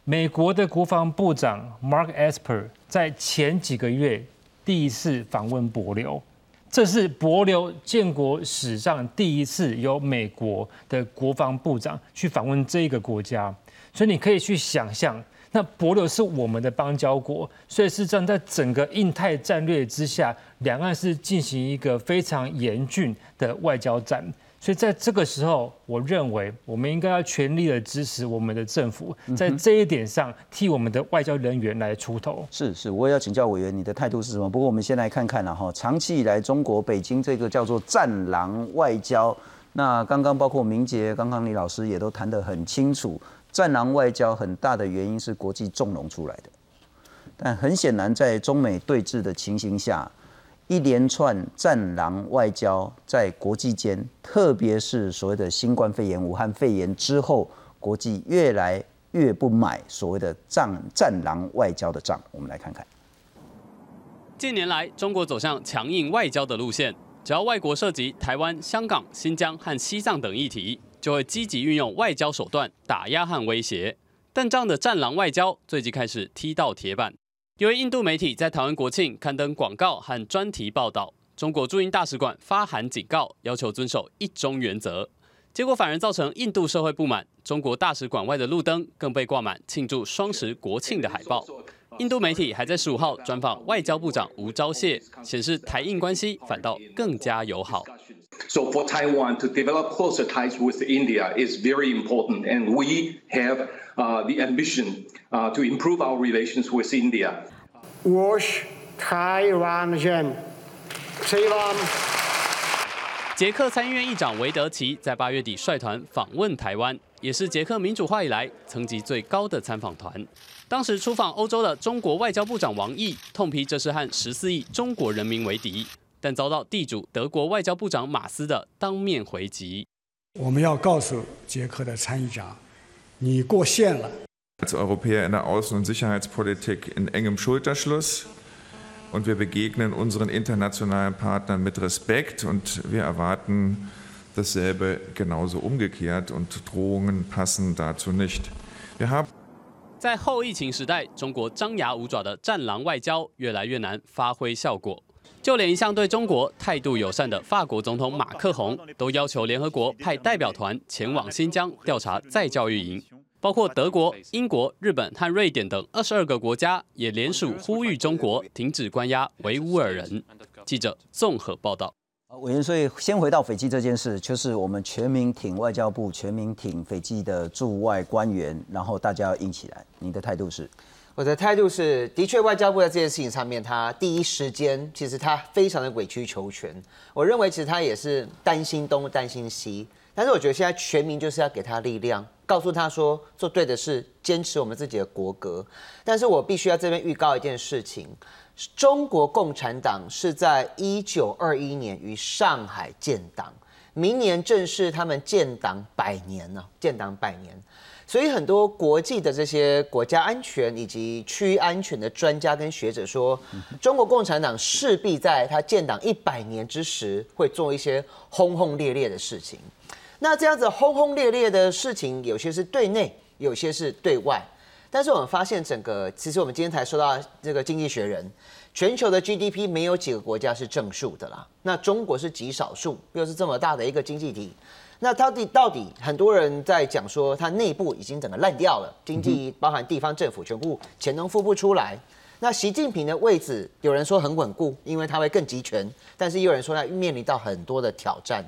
美国的国防部长 Mark Esper 在前几个月第一次访问博流，这是博流建国史上第一次由美国的国防部长去访问这个国家，所以你可以去想象。那博流是我们的邦交国，所以是站在整个印太战略之下，两岸是进行一个非常严峻的外交战。所以在这个时候，我认为我们应该要全力的支持我们的政府，在这一点上替我们的外交人员来出头。是是，我也要请教委员，你的态度是什么？不过我们先来看看了哈，长期以来中国北京这个叫做“战狼外交”，那刚刚包括明杰，刚刚李老师也都谈得很清楚。战狼外交很大的原因是国际纵容出来的，但很显然，在中美对峙的情形下，一连串战狼外交在国际间，特别是所谓的新冠肺炎、武汉肺炎之后，国际越来越不买所谓的战战狼外交的账。我们来看看，近年来，中国走向强硬外交的路线，只要外国涉及台湾、香港、新疆和西藏等议题。就会积极运用外交手段打压和威胁，但这样的战狼外交最近开始踢到铁板。因为印度媒体在台湾国庆刊登广告和专题报道，中国驻印大使馆发函警告，要求遵守一中原则，结果反而造成印度社会不满。中国大使馆外的路灯更被挂满庆祝双十国庆的海报。印度媒体还在十五号专访外交部长吴钊燮，显示台印关系反倒更加友好。So for Taiwan to develop closer ties with India is very important, and we have uh, the ambition uh, to improve our relations with India. Wash Taiwan Jen. Taiwan. 捷克参议院议长韦德奇在八月底率团访问台湾，也是捷克民主化以来层级最高的参访团。当时出访欧洲的中国外交部长王毅痛批这是和十四亿中国人民为敌，但遭到地主德国外交部长马斯的当面回击。我们要告诉捷克的参议长，你过线了。Als Europäer in der Außen- und Sicherheitspolitik in engem Schulterschluss und wir begegnen unseren internationalen Partnern mit Respekt und wir erwarten dasselbe genauso umgekehrt und Drohungen passen dazu nicht. Wir haben 在后疫情时代，中国张牙舞爪的战狼外交越来越难发挥效果。就连一向对中国态度友善的法国总统马克宏，都要求联合国派代表团前往新疆调查再教育营。包括德国、英国、日本和瑞典等二十二个国家，也联署呼吁中国停止关押维吾尔人。记者综合报道。委员，所以先回到斐济这件事，就是我们全民挺外交部，全民挺斐济的驻外官员，然后大家要硬起来。你的态度是？我的态度是，的确，外交部在这件事情上面，他第一时间其实他非常的委曲求全。我认为其实他也是担心东担心西，但是我觉得现在全民就是要给他力量，告诉他说做对的事，坚持我们自己的国格。但是我必须要这边预告一件事情。中国共产党是在一九二一年于上海建党，明年正是他们建党百年呢，建党百年。所以很多国际的这些国家安全以及区域安全的专家跟学者说，中国共产党势必在他建党一百年之时会做一些轰轰烈烈的事情。那这样子轰轰烈烈的事情，有些是对内，有些是对外。但是我们发现，整个其实我们今天才说到这个《经济学人》，全球的 GDP 没有几个国家是正数的啦。那中国是极少数，又是这么大的一个经济体，那到底到底很多人在讲说，它内部已经整个烂掉了，经济包含地方政府全部钱都付不出来。那习近平的位置，有人说很稳固，因为他会更集权，但是也有人说他面临到很多的挑战。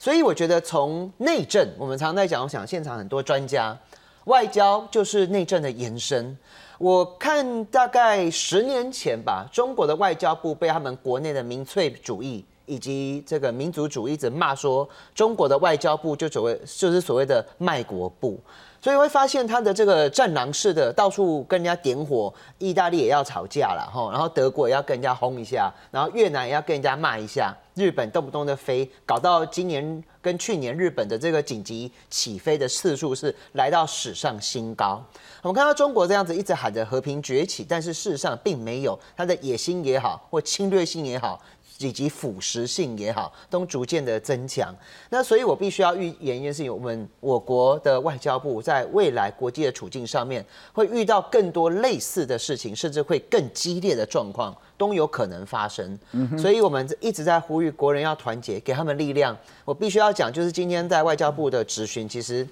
所以我觉得从内政，我们常在讲，我想现场很多专家。外交就是内政的延伸。我看大概十年前吧，中国的外交部被他们国内的民粹主义以及这个民族主义者骂说，中国的外交部就所谓就是所谓的卖国部。所以会发现他的这个战狼式的到处跟人家点火，意大利也要吵架了哈，然后德国也要跟人家轰一下，然后越南也要跟人家骂一下，日本动不动的飞，搞到今年跟去年日本的这个紧急起飞的次数是来到史上新高。我们看到中国这样子一直喊着和平崛起，但是事实上并没有，它的野心也好，或侵略性也好。以及腐蚀性也好，都逐渐的增强。那所以我必须要预言一件事情：我们我国的外交部在未来国际的处境上面，会遇到更多类似的事情，甚至会更激烈的状况都有可能发生。所以我们一直在呼吁国人要团结，给他们力量。我必须要讲，就是今天在外交部的质询，其实，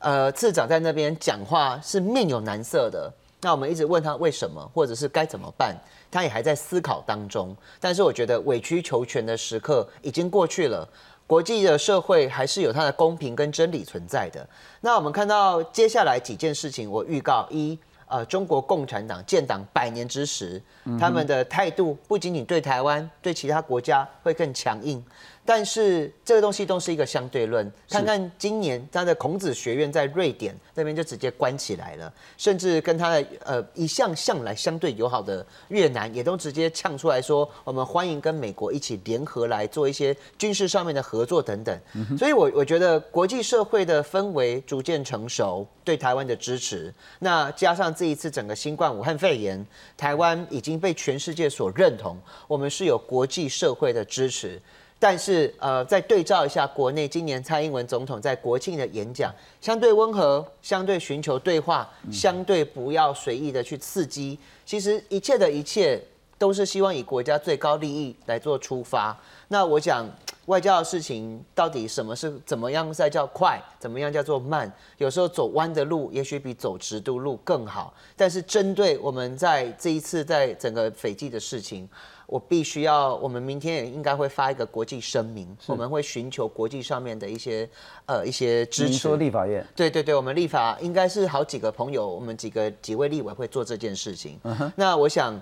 呃，次长在那边讲话是面有难色的。那我们一直问他为什么，或者是该怎么办。他也还在思考当中，但是我觉得委曲求全的时刻已经过去了。国际的社会还是有它的公平跟真理存在的。那我们看到接下来几件事情，我预告一，呃，中国共产党建党百年之时，他们的态度不仅仅对台湾，对其他国家会更强硬。但是这个东西都是一个相对论。看看今年他的孔子学院在瑞典那边就直接关起来了，甚至跟他的呃一向向来相对友好的越南也都直接呛出来说，我们欢迎跟美国一起联合来做一些军事上面的合作等等。所以，我我觉得国际社会的氛围逐渐成熟，对台湾的支持，那加上这一次整个新冠武汉肺炎，台湾已经被全世界所认同，我们是有国际社会的支持。但是，呃，再对照一下国内今年蔡英文总统在国庆的演讲，相对温和，相对寻求对话，相对不要随意的去刺激。其实一切的一切都是希望以国家最高利益来做出发。那我讲外交的事情，到底什么是怎么样才叫快，怎么样叫做慢？有时候走弯的路，也许比走直的路更好。但是针对我们在这一次在整个斐济的事情。我必须要，我们明天也应该会发一个国际声明，我们会寻求国际上面的一些呃一些支持。说立法院？对对对，我们立法应该是好几个朋友，我们几个几位立委会做这件事情。那我想，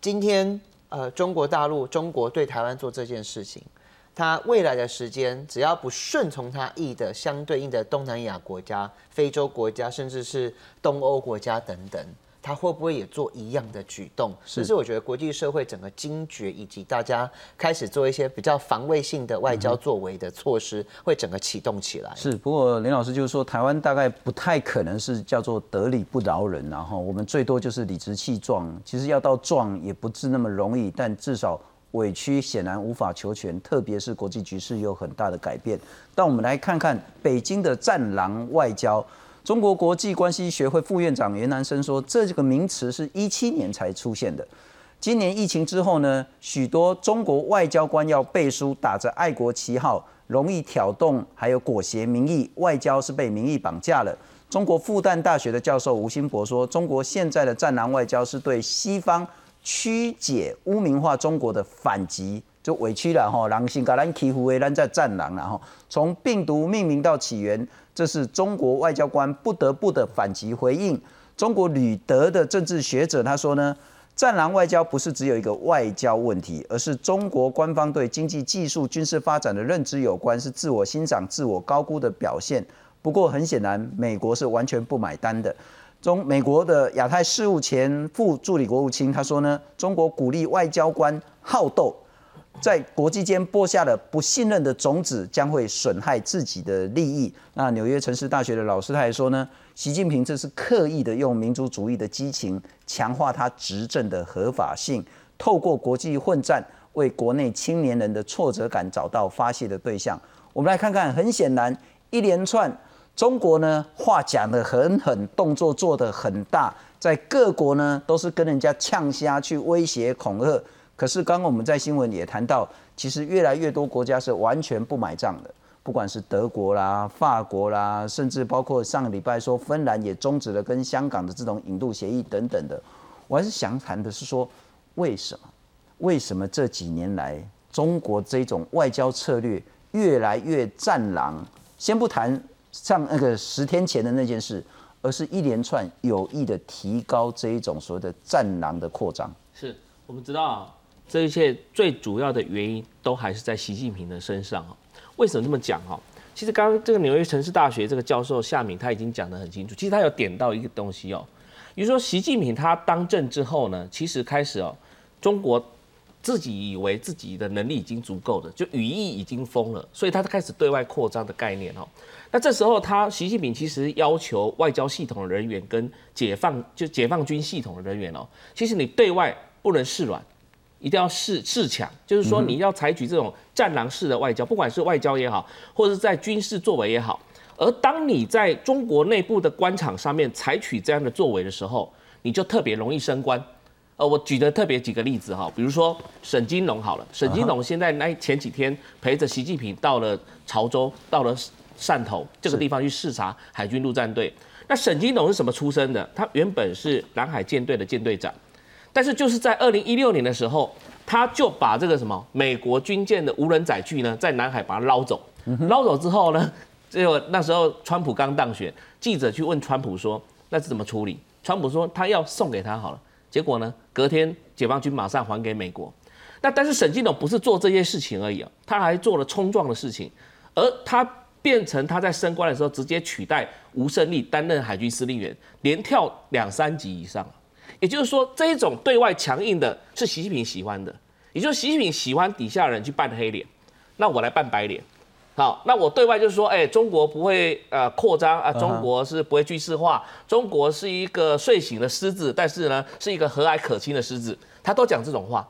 今天呃中国大陆中国对台湾做这件事情，它未来的时间只要不顺从它意的相对应的东南亚国家、非洲国家，甚至是东欧国家等等。他会不会也做一样的举动？其实我觉得国际社会整个惊觉，以及大家开始做一些比较防卫性的外交作为的措施，会整个启动起来。是，不过林老师就是说，台湾大概不太可能是叫做得理不饶人，然后我们最多就是理直气壮。其实要到壮也不是那么容易，但至少委屈显然无法求全，特别是国际局势有很大的改变。但我们来看看北京的战狼外交。中国国际关系学会副院长袁南生说：“这个名词是一七年才出现的。今年疫情之后呢，许多中国外交官要背书，打着爱国旗号，容易挑动，还有裹挟民意，外交是被民意绑架了。”中国复旦大学的教授吴新博说：“中国现在的战狼外交是对西方曲解、污名化中国的反击，就委屈了哈，狼性，把咱欺负为咱在战狼了哈。从病毒命名到起源。”这是中国外交官不得不的反击回应。中国旅德的政治学者他说呢，战狼外交不是只有一个外交问题，而是中国官方对经济、技术、军事发展的认知有关，是自我欣赏、自我高估的表现。不过很显然，美国是完全不买单的。中美国的亚太事务前副助理国务卿他说呢，中国鼓励外交官好斗。在国际间播下了不信任的种子，将会损害自己的利益。那纽约城市大学的老师他还说呢，习近平这是刻意的用民族主义的激情强化他执政的合法性，透过国际混战为国内青年人的挫折感找到发泄的对象。我们来看看，很显然一连串中国呢话讲得很狠，动作做得很大，在各国呢都是跟人家呛虾去威胁恐吓。可是刚刚我们在新闻也谈到，其实越来越多国家是完全不买账的，不管是德国啦、法国啦，甚至包括上个礼拜说芬兰也终止了跟香港的这种引渡协议等等的。我还是想谈的是说，为什么？为什么这几年来中国这种外交策略越来越战狼？先不谈上那个十天前的那件事，而是一连串有意的提高这一种所谓的战狼的扩张。是我们知道。这一切最主要的原因都还是在习近平的身上为什么这么讲哈？其实刚刚这个纽约城市大学这个教授夏敏他已经讲得很清楚。其实他有点到一个东西哦，比如说习近平他当政之后呢，其实开始哦，中国自己以为自己的能力已经足够了，就羽翼已经丰了，所以他开始对外扩张的概念哦。那这时候他习近平其实要求外交系统的人员跟解放就解放军系统的人员哦，其实你对外不能示软。一定要示示强，就是说你要采取这种战狼式的外交，不管是外交也好，或者是在军事作为也好。而当你在中国内部的官场上面采取这样的作为的时候，你就特别容易升官。呃，我举的特别几个例子哈，比如说沈金龙好了，沈金龙现在那前几天陪着习近平到了潮州，到了汕头这个地方去视察海军陆战队。那沈金龙是什么出身的？他原本是南海舰队的舰队长。但是就是在二零一六年的时候，他就把这个什么美国军舰的无人载具呢，在南海把它捞走。捞走之后呢，就那时候川普刚当选，记者去问川普说：“那是怎么处理？”川普说：“他要送给他好了。”结果呢，隔天解放军马上还给美国。那但是沈金龙不是做这些事情而已啊，他还做了冲撞的事情，而他变成他在升官的时候直接取代吴胜利担任海军司令员，连跳两三级以上。也就是说，这一种对外强硬的是习近平喜欢的，也就是习近平喜欢底下人去扮黑脸，那我来扮白脸。好，那我对外就是说，哎，中国不会呃扩张啊，中国是不会军事化，中国是一个睡醒的狮子，但是呢是一个和蔼可亲的狮子，他都讲这种话。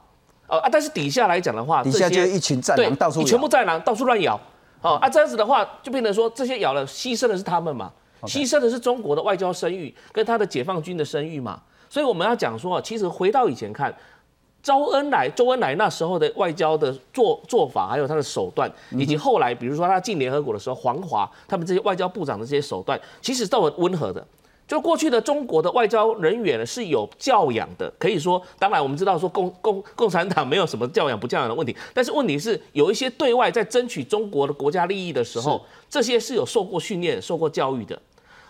哦啊，但是底下来讲的话，底下就一群战狼到处你全部战狼到处乱咬。哦啊，这样子的话就变成说，这些咬了牺牲的是他们嘛，牺牲的是中国的外交声誉跟他的解放军的声誉嘛。所以我们要讲说，其实回到以前看。周恩来，周恩来那时候的外交的做做法，还有他的手段，以及后来，比如说他进联合国的时候，黄华他们这些外交部长的这些手段，其实都很温和的。就过去的中国的外交人员呢是有教养的，可以说，当然我们知道说共共共产党没有什么教养不教养的问题，但是问题是有一些对外在争取中国的国家利益的时候，这些是有受过训练、受过教育的。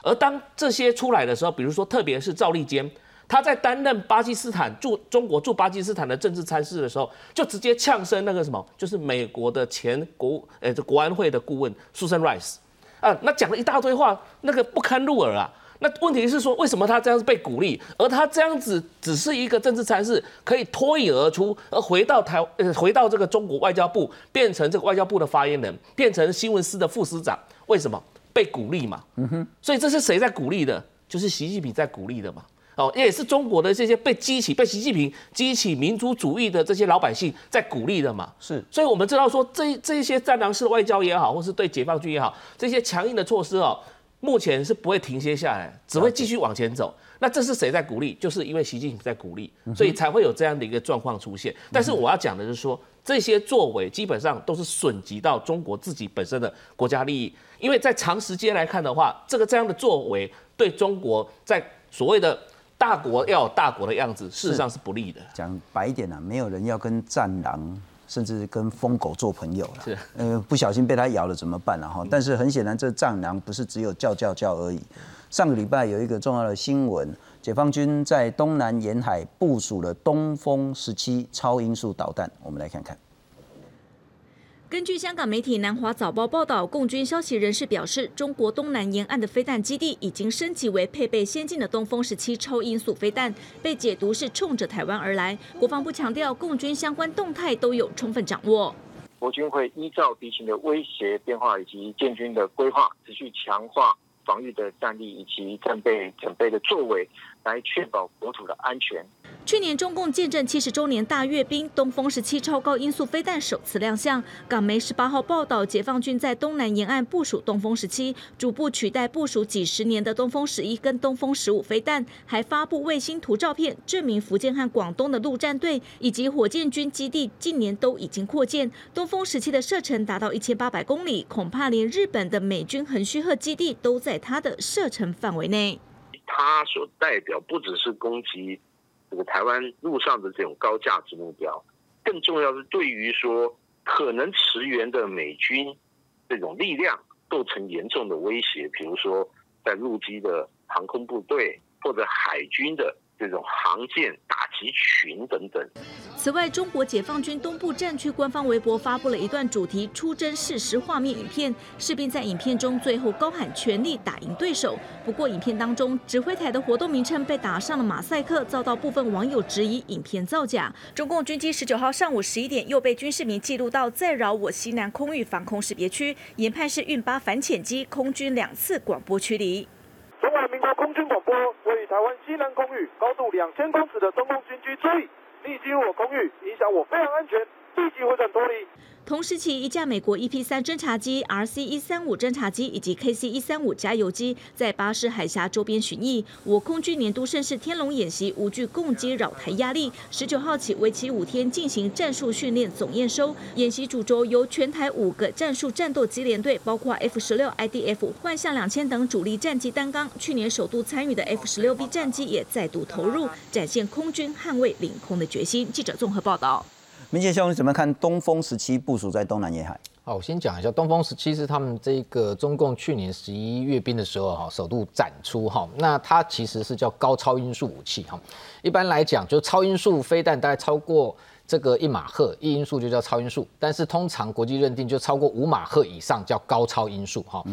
而当这些出来的时候，比如说特别是赵立坚。他在担任巴基斯坦驻中国驻巴基斯坦的政治参事的时候，就直接呛声那个什么，就是美国的前国呃这国安会的顾问 Susan Rice 啊，那讲了一大堆话，那个不堪入耳啊。那问题是说，为什么他这样子被鼓励，而他这样子只是一个政治参事，可以脱颖而出，而回到台呃回到这个中国外交部，变成这个外交部的发言人，变成新闻司的副司长？为什么被鼓励嘛？嗯哼，所以这是谁在鼓励的？就是习近平在鼓励的嘛。哦，也是中国的这些被激起、被习近平激起民族主义的这些老百姓在鼓励的嘛？是，所以我们知道说，这这些战狼式外交也好，或是对解放军也好，这些强硬的措施哦，目前是不会停歇下来，只会继续往前走。那这是谁在鼓励？就是因为习近平在鼓励，所以才会有这样的一个状况出现。但是我要讲的是说，这些作为基本上都是损及到中国自己本身的国家利益，因为在长时间来看的话，这个这样的作为对中国在所谓的。大国要有大国的样子，事实上是不利的。讲白一点呢，没有人要跟战狼，甚至跟疯狗做朋友了。是，呃，不小心被他咬了怎么办呢？哈，但是很显然，这战狼不是只有叫叫叫而已。上个礼拜有一个重要的新闻，解放军在东南沿海部署了东风十七超音速导弹，我们来看看。根据香港媒体《南华早报》报道，共军消息人士表示，中国东南沿岸的飞弹基地已经升级为配备先进的东风十七超音速飞弹，被解读是冲着台湾而来。国防部强调，共军相关动态都有充分掌握。国军会依照敌情的威胁变化以及建军的规划，持续强化防御的战力以及战备准备的作为，来确保国土的安全。去年中共建政七十周年大阅兵，东风十七超高音速飞弹首次亮相。港媒十八号报道，解放军在东南沿岸部署东风十七，逐步取代部署几十年的东风十一跟东风十五飞弹，还发布卫星图照片，证明福建和广东的陆战队以及火箭军基地近年都已经扩建。东风十七的射程达到一千八百公里，恐怕连日本的美军横须贺基地都在它的射程范围内。它所代表不只是攻击。这个台湾路上的这种高价值目标，更重要是对于说可能驰援的美军这种力量构成严重的威胁，比如说在陆基的航空部队或者海军的。这种航舰打集群等等。此外，中国解放军东部战区官方微博发布了一段主题出征事实画面影片，士兵在影片中最后高喊“全力打赢对手”。不过，影片当中指挥台的活动名称被打上了马赛克，遭到部分网友质疑影片造假。中共军机十九号上午十一点又被军事迷记录到在扰我西南空域防空识别区，研判是运八反潜机，空军两次广播驱离。中华民国空军广播：位于台湾西南空域高度两千公尺的中共军区，注意，你进入我空域，影响我飞行安全，立即回转脱离。同时起，一架美国 EP 三侦察机、RC 一三五侦察机以及 KC 一三五加油机在巴士海峡周边巡弋。我空军年度盛事天龙演习无惧攻击扰台压力，十九号起为期五天进行战术训练总验收。演习主轴由全台五个战术战斗机联队，包括 F 十六 IDF、幻象两千等主力战机担纲。去年首度参与的 F 十六 B 战机也再度投入，展现空军捍卫领空的决心。记者综合报道。明杰兄，你怎么看东风十七部署在东南沿海？好，我先讲一下，东风十七是他们这个中共去年十一阅兵的时候哈，首度展出哈。那它其实是叫高超音速武器哈。一般来讲，就超音速飞弹大概超过这个一马赫，一音速就叫超音速。但是通常国际认定就超过五马赫以上叫高超音速哈。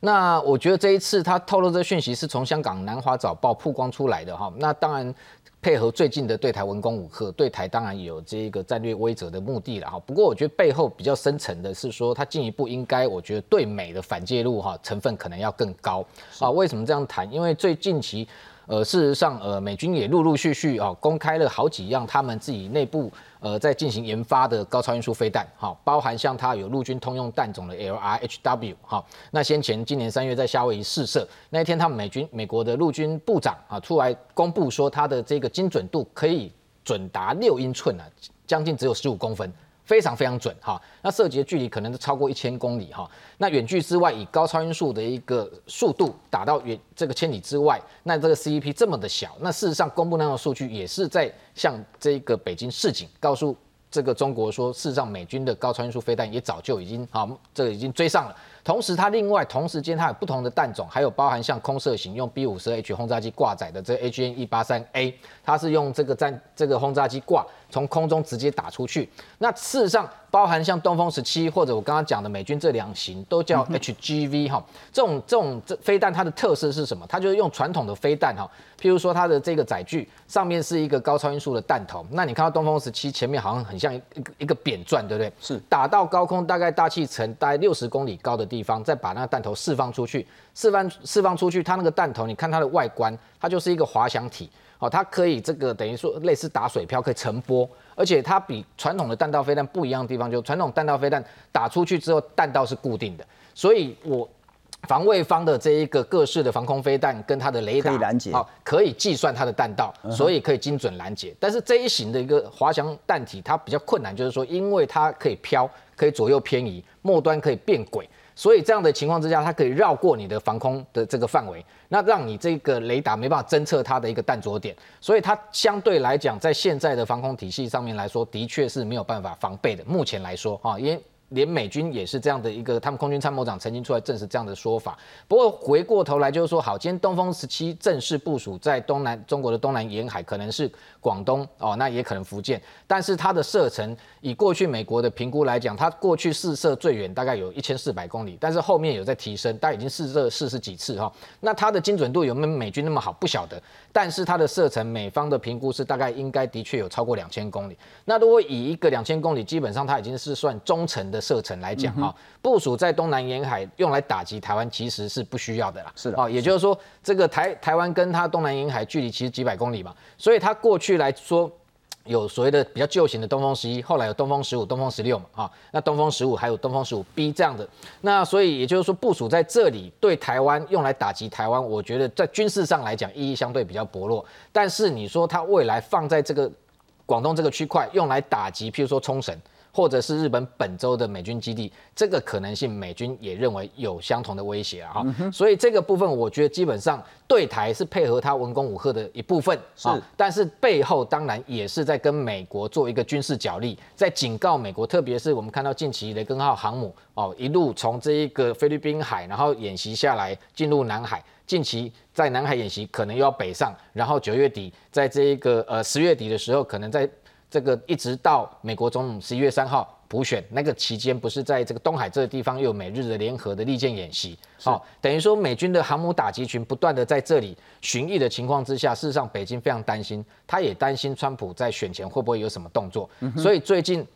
那我觉得这一次他透露这讯息是从香港南华早报曝光出来的哈。那当然。配合最近的对台文攻武赫，对台当然有这一个战略威慑的目的了哈。不过我觉得背后比较深层的是说，他进一步应该，我觉得对美的反介入哈成分可能要更高啊。为什么这样谈？因为最近期。呃，事实上，呃，美军也陆陆续续啊公开了好几样他们自己内部呃在进行研发的高超音速飞弹，哈，包含像它有陆军通用弹种的 LRHW，哈，那先前今年三月在夏威夷试射那一天，他们美军美国的陆军部长啊出来公布说，它的这个精准度可以准达六英寸啊，将近只有十五公分。非常非常准哈，那射击的距离可能都超过一千公里哈。那远距之外，以高超音速的一个速度打到远这个千里之外，那这个 CEP 这么的小，那事实上公布那样的数据也是在向这个北京示警，告诉这个中国说，事实上美军的高超音速飞弹也早就已经啊，这个已经追上了。同时，它另外同时间它有不同的弹种，还有包含像空射型用 B 五十 H 轰炸机挂载的这 AGN 一八三 A，它是用这个战这个轰炸机挂。从空中直接打出去，那事实上包含像东风十七或者我刚刚讲的美军这两型都叫 HGV 哈，这种这种这飞弹它的特色是什么？它就是用传统的飞弹哈，譬如说它的这个载具上面是一个高超音速的弹头，那你看到东风十七前面好像很像一个一个扁钻，对不对？是。打到高空大概大气层大概六十公里高的地方，再把那个弹头释放出去，释放释放出去，它那个弹头你看它的外观，它就是一个滑翔体。哦，它可以这个等于说类似打水漂，可以沉波，而且它比传统的弹道飞弹不一样的地方，就传统弹道飞弹打出去之后弹道是固定的，所以我防卫方的这一个各式的防空飞弹跟它的雷达可以拦截，哦，可以计算它的弹道，所以可以精准拦截。但是这一型的一个滑翔弹体，它比较困难，就是说因为它可以飘，可以左右偏移，末端可以变轨。所以这样的情况之下，它可以绕过你的防空的这个范围，那让你这个雷达没办法侦测它的一个弹着点，所以它相对来讲，在现在的防空体系上面来说，的确是没有办法防备的。目前来说，哈，因为。连美军也是这样的一个，他们空军参谋长曾经出来证实这样的说法。不过回过头来就是说，好，今天东风十七正式部署在东南中国的东南沿海，可能是广东哦，那也可能福建。但是它的射程，以过去美国的评估来讲，它过去试射最远大概有一千四百公里，但是后面有在提升，但已经试射四十几次哈。那它的精准度有没有美军那么好？不晓得。但是它的射程，美方的评估是大概应该的确有超过两千公里。那如果以一个两千公里，基本上它已经是算中程的。射程来讲哈，部署在东南沿海用来打击台湾其实是不需要的啦。是的，哦，也就是说，这个台台湾跟它东南沿海距离其实几百公里嘛，所以它过去据来说有所谓的比较旧型的东风十一，后来有东风十五、东风十六嘛，啊，那东风十五还有东风十五 B 这样的，那所以也就是说部署在这里对台湾用来打击台湾，我觉得在军事上来讲意义相对比较薄弱。但是你说它未来放在这个广东这个区块用来打击，譬如说冲绳。或者是日本本州的美军基地，这个可能性美军也认为有相同的威胁啊，所以这个部分我觉得基本上对台是配合他文攻武赫的一部分，是，但是背后当然也是在跟美国做一个军事角力，在警告美国，特别是我们看到近期雷根号航母哦一路从这一个菲律宾海，然后演习下来进入南海，近期在南海演习可能又要北上，然后九月底在这一个呃十月底的时候可能在。这个一直到美国总统十一月三号补选那个期间，不是在这个东海这个地方又有美日的联合的利剑演习，好，等于说美军的航母打击群不断的在这里巡弋的情况之下，事实上北京非常担心，他也担心川普在选前会不会有什么动作，所以最近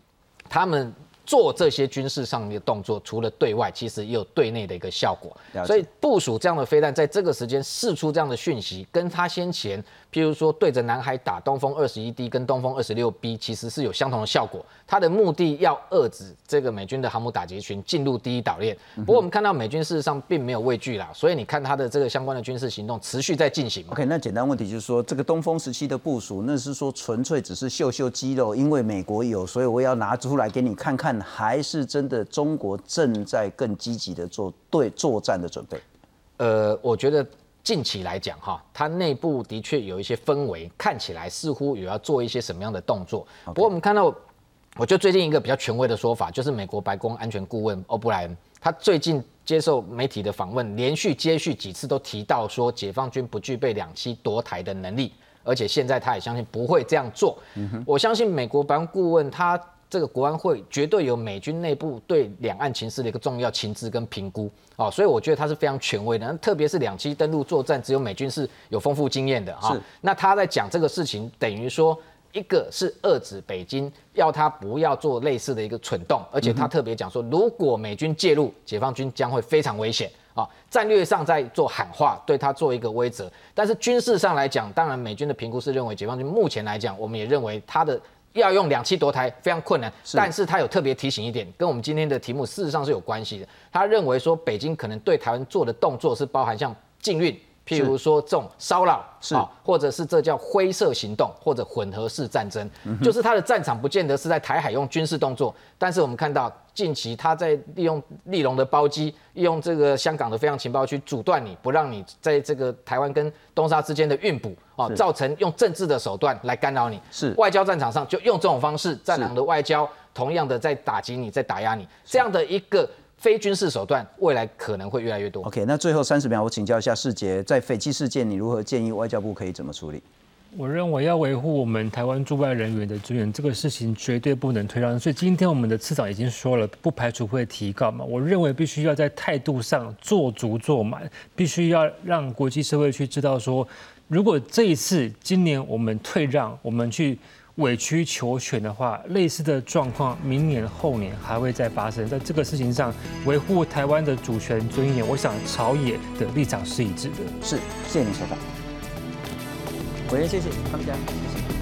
他们。做这些军事上面的动作，除了对外，其实也有对内的一个效果。所以部署这样的飞弹，在这个时间释出这样的讯息，跟他先前，譬如说对着南海打东风二十一 D 跟东风二十六 B，其实是有相同的效果。它的目的要遏制这个美军的航母打击群进入第一岛链。不过我们看到美军事实上并没有畏惧啦，所以你看它的这个相关的军事行动持续在进行。OK，那简单问题就是说，这个东风时期的部署，那是说纯粹只是秀秀肌肉，因为美国有，所以我要拿出来给你看看，还是真的中国正在更积极的做对作战的准备？呃，我觉得近期来讲哈，它内部的确有一些氛围，看起来似乎有要做一些什么样的动作。不过我们看到。我觉得最近一个比较权威的说法，就是美国白宫安全顾问欧布莱恩，他最近接受媒体的访问，连续接续几次都提到说，解放军不具备两栖夺台的能力，而且现在他也相信不会这样做。我相信美国白宫顾问他这个国安会绝对有美军内部对两岸情势的一个重要情资跟评估哦，所以我觉得他是非常权威的。特别是两栖登陆作战，只有美军是有丰富经验的哈。那他在讲这个事情，等于说。一个是遏制北京，要他不要做类似的一个蠢动，而且他特别讲说，如果美军介入，解放军将会非常危险啊，战略上在做喊话，对他做一个威责。但是军事上来讲，当然美军的评估是认为解放军目前来讲，我们也认为他的要用两栖夺台非常困难。但是他有特别提醒一点，跟我们今天的题目事实上是有关系的。他认为说，北京可能对台湾做的动作是包含像禁运。譬如说这种骚扰，是，或者是这叫灰色行动，或者混合式战争，就是他的战场不见得是在台海用军事动作，但是我们看到近期他在利用利隆的包机，利用这个香港的非常情报区阻断你不让你在这个台湾跟东沙之间的运补，哦，造成用政治的手段来干扰你，是外交战场上就用这种方式，战狼的外交同样的在打击你，在打压你这样的一个。非军事手段未来可能会越来越多。OK，那最后三十秒，我请教一下世杰，在斐济事件，你如何建议外交部可以怎么处理？我认为要维护我们台湾驻外人员的尊严，这个事情绝对不能推让。所以今天我们的次长已经说了，不排除会提告嘛。我认为必须要在态度上做足做满，必须要让国际社会去知道说，如果这一次今年我们退让，我们去。委曲求全的话，类似的状况明年后年还会再发生。在这个事情上，维护台湾的主权尊严，我想朝野的立场是一致的。是，谢谢您首长。委员，谢谢，他们家，谢谢。